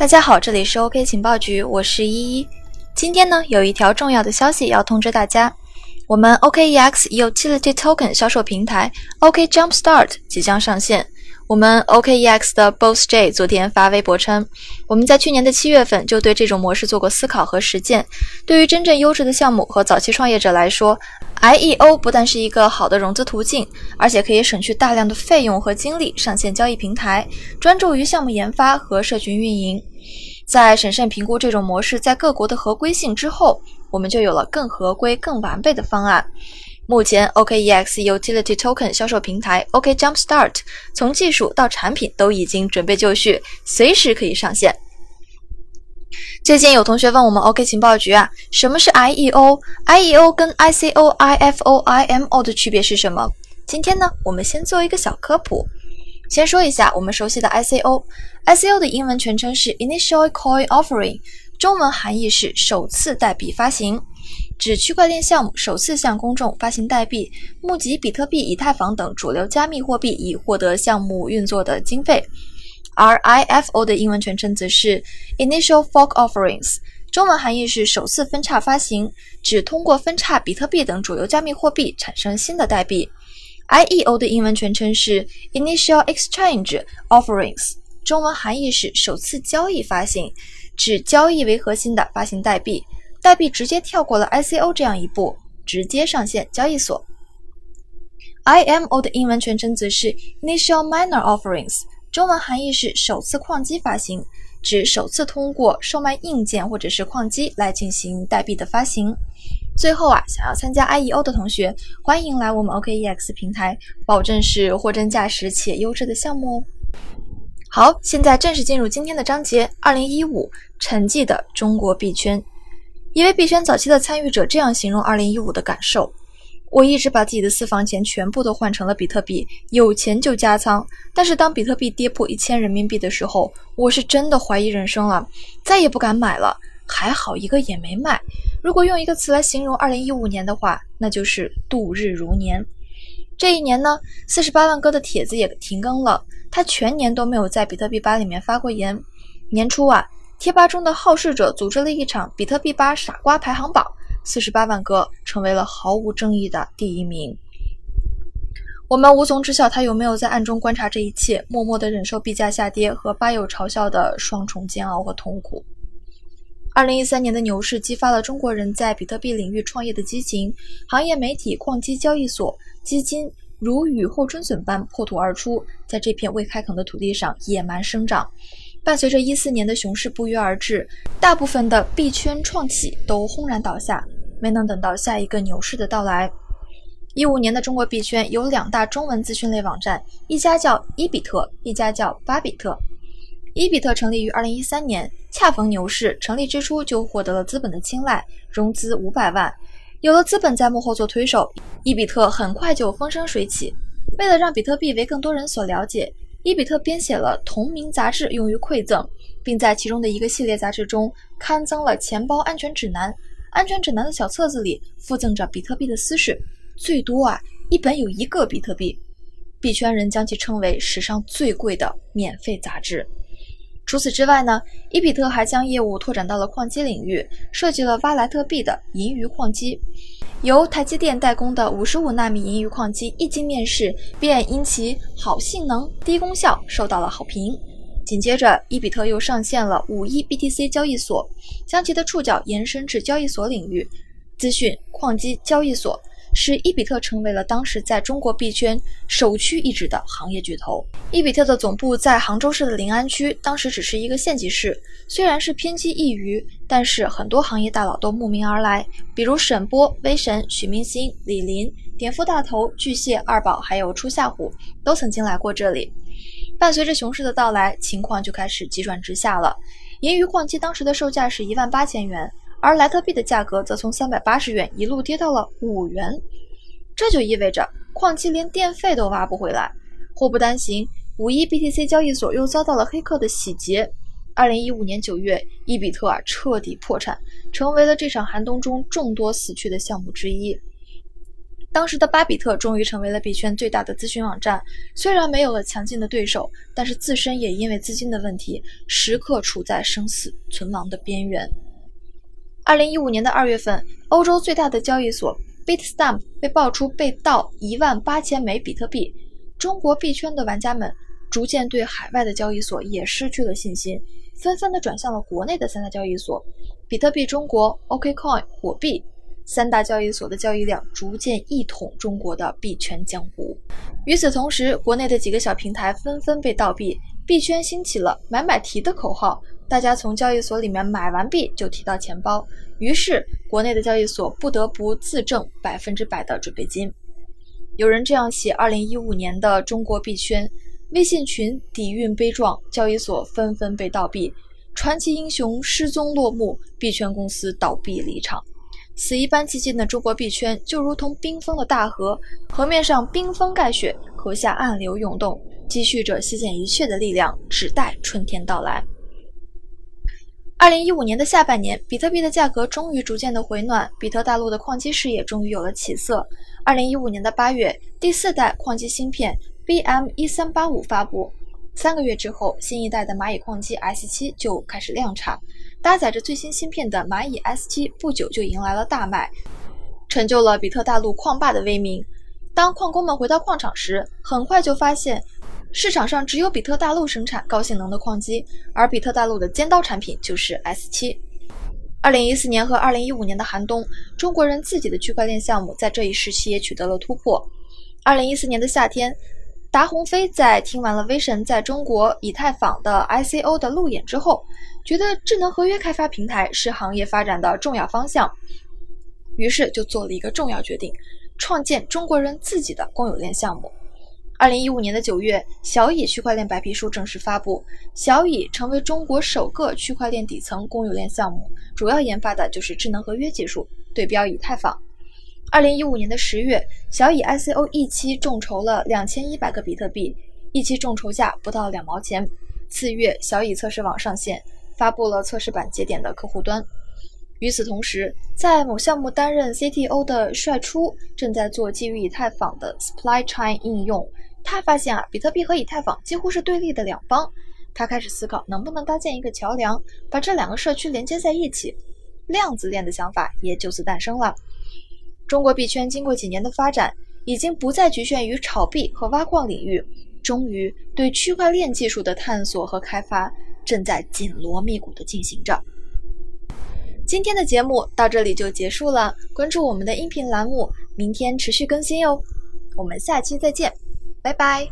大家好，这里是 OK 情报局，我是依依。今天呢，有一条重要的消息要通知大家，我们 OKEX Utility Token 销售平台 OK Jumpstart 即将上线。我们 OKEX 的 Boss J 昨天发微博称，我们在去年的七月份就对这种模式做过思考和实践。对于真正优质的项目和早期创业者来说，IEO 不但是一个好的融资途径，而且可以省去大量的费用和精力上线交易平台，专注于项目研发和社群运营。在审慎评估这种模式在各国的合规性之后，我们就有了更合规、更完备的方案。目前，OKEX Utility Token 销售平台 OK Jumpstart 从技术到产品都已经准备就绪，随时可以上线。最近有同学问我们 OK 情报局啊，什么是 IEO？IEO 跟 ICO、IFO、IMO 的区别是什么？今天呢，我们先做一个小科普。先说一下我们熟悉的 ICO，ICO 的英文全称是 Initial Coin Offering，中文含义是首次代币发行。指区块链项目首次向公众发行代币，募集比特币、以太坊等主流加密货币，以获得项目运作的经费。而 IFO 的英文全称则是 Initial Fork Offerings，中文含义是首次分叉发行，指通过分叉比特币等主流加密货币产生新的代币。IEO 的英文全称是 Initial Exchange Offerings，中文含义是首次交易发行，指交易为核心的发行代币。代币直接跳过了 ICO 这样一步，直接上线交易所。IMO 的英文全称则是 Initial Miner Offerings，中文含义是首次矿机发行，指首次通过售卖硬件或者是矿机来进行代币的发行。最后啊，想要参加 IEO 的同学，欢迎来我们 OKEX 平台，保证是货真价实且优质的项目哦。好，现在正式进入今天的章节：二零一五沉寂的中国币圈。一位币圈早期的参与者这样形容2015的感受：我一直把自己的私房钱全部都换成了比特币，有钱就加仓。但是当比特币跌破一千人民币的时候，我是真的怀疑人生了，再也不敢买了。还好一个也没卖。如果用一个词来形容2015年的话，那就是度日如年。这一年呢，四十八万哥的帖子也停更了，他全年都没有在比特币吧里面发过言。年初啊。贴吧中的好事者组织了一场比特币吧傻瓜排行榜，四十八万个成为了毫无争议的第一名。我们无从知晓他有没有在暗中观察这一切，默默地忍受币价下跌和吧友嘲笑的双重煎熬和痛苦。二零一三年的牛市激发了中国人在比特币领域创业的激情，行业媒体、矿机交易所、基金如雨后春笋般破土而出，在这片未开垦的土地上野蛮生长。伴随着一四年的熊市不约而至，大部分的币圈创企都轰然倒下，没能等到下一个牛市的到来。一五年的中国币圈有两大中文资讯类网站，一家叫伊比特，一家叫巴比特。伊比特成立于二零一三年，恰逢牛市，成立之初就获得了资本的青睐，融资五百万。有了资本在幕后做推手，伊比特很快就风生水起。为了让比特币为更多人所了解。伊比特编写了同名杂志用于馈赠，并在其中的一个系列杂志中刊登了钱包安全指南。安全指南的小册子里附赠着比特币的私事，最多啊一本有一个比特币。币圈人将其称为史上最贵的免费杂志。除此之外呢，伊比特还将业务拓展到了矿机领域，设计了挖莱特币的银鱼矿机。由台积电代工的五十五纳米银鱼矿机一经面世，便因其好性能、低功效受到了好评。紧接着，伊比特又上线了五一 BTC 交易所，将其的触角延伸至交易所领域，资讯矿机交易所。使伊比特成为了当时在中国币圈首屈一指的行业巨头。伊比特的总部在杭州市的临安区，当时只是一个县级市，虽然是偏激一隅，但是很多行业大佬都慕名而来，比如沈波、威神、许明星、李林、点富大头、巨蟹、二宝，还有初夏虎，都曾经来过这里。伴随着熊市的到来，情况就开始急转直下了。银鱼矿机当时的售价是一万八千元。而莱特币的价格则从三百八十元一路跌到了五元，这就意味着矿机连电费都挖不回来。祸不单行，五一 BTC 交易所又遭到了黑客的洗劫。二零一五年九月，伊比特啊彻底破产，成为了这场寒冬中众多死去的项目之一。当时的巴比特终于成为了币圈最大的咨询网站。虽然没有了强劲的对手，但是自身也因为资金的问题，时刻处在生死存亡的边缘。二零一五年的二月份，欧洲最大的交易所 Bitstamp 被爆出被盗一万八千枚比特币。中国币圈的玩家们逐渐对海外的交易所也失去了信心，纷纷的转向了国内的三大交易所：比特币中国、OKCoin、火币。三大交易所的交易量逐渐一统中国的币圈江湖。与此同时，国内的几个小平台纷纷被盗币，币圈兴起了“买买提”的口号，大家从交易所里面买完币就提到钱包，于是国内的交易所不得不自挣百分之百的准备金。有人这样写：二零一五年的中国币圈，微信群底蕴悲壮，交易所纷纷被盗币，传奇英雄失踪落幕，币圈公司倒闭离场。死一般寂静的中国币圈，就如同冰封的大河，河面上冰封盖雪，河下暗流涌动，积蓄着席卷一切的力量，只待春天到来。二零一五年的下半年，比特币的价格终于逐渐的回暖，比特大陆的矿机事业终于有了起色。二零一五年的八月，第四代矿机芯片 BM 一三八五发布，三个月之后，新一代的蚂蚁矿机 S 七就开始量产。搭载着最新芯片的蚂蚁 S 七不久就迎来了大卖，成就了比特大陆矿霸的威名。当矿工们回到矿场时，很快就发现。市场上只有比特大陆生产高性能的矿机，而比特大陆的尖刀产品就是 S7。二零一四年和二零一五年的寒冬，中国人自己的区块链项目在这一时期也取得了突破。二零一四年的夏天，达鸿飞在听完了威神在中国以太坊的 ICO 的路演之后，觉得智能合约开发平台是行业发展的重要方向，于是就做了一个重要决定，创建中国人自己的公有链项目。二零一五年的九月，小蚁区块链白皮书正式发布。小蚁成为中国首个区块链底层公有链项目，主要研发的就是智能合约技术，对标以太坊。二零一五年的十月，小蚁 ICO 一期众筹了两千一百个比特币，一期众筹价不到两毛钱。次月，小蚁测试网上线，发布了测试版节点的客户端。与此同时，在某项目担任 CTO 的帅初正在做基于以太坊的 Supply Chain 应用。他发现啊，比特币和以太坊几乎是对立的两方。他开始思考能不能搭建一个桥梁，把这两个社区连接在一起。量子链的想法也就此诞生了。中国币圈经过几年的发展，已经不再局限于炒币和挖矿领域，终于对区块链技术的探索和开发正在紧锣密鼓地进行着。今天的节目到这里就结束了，关注我们的音频栏目，明天持续更新哟。我们下期再见。拜拜。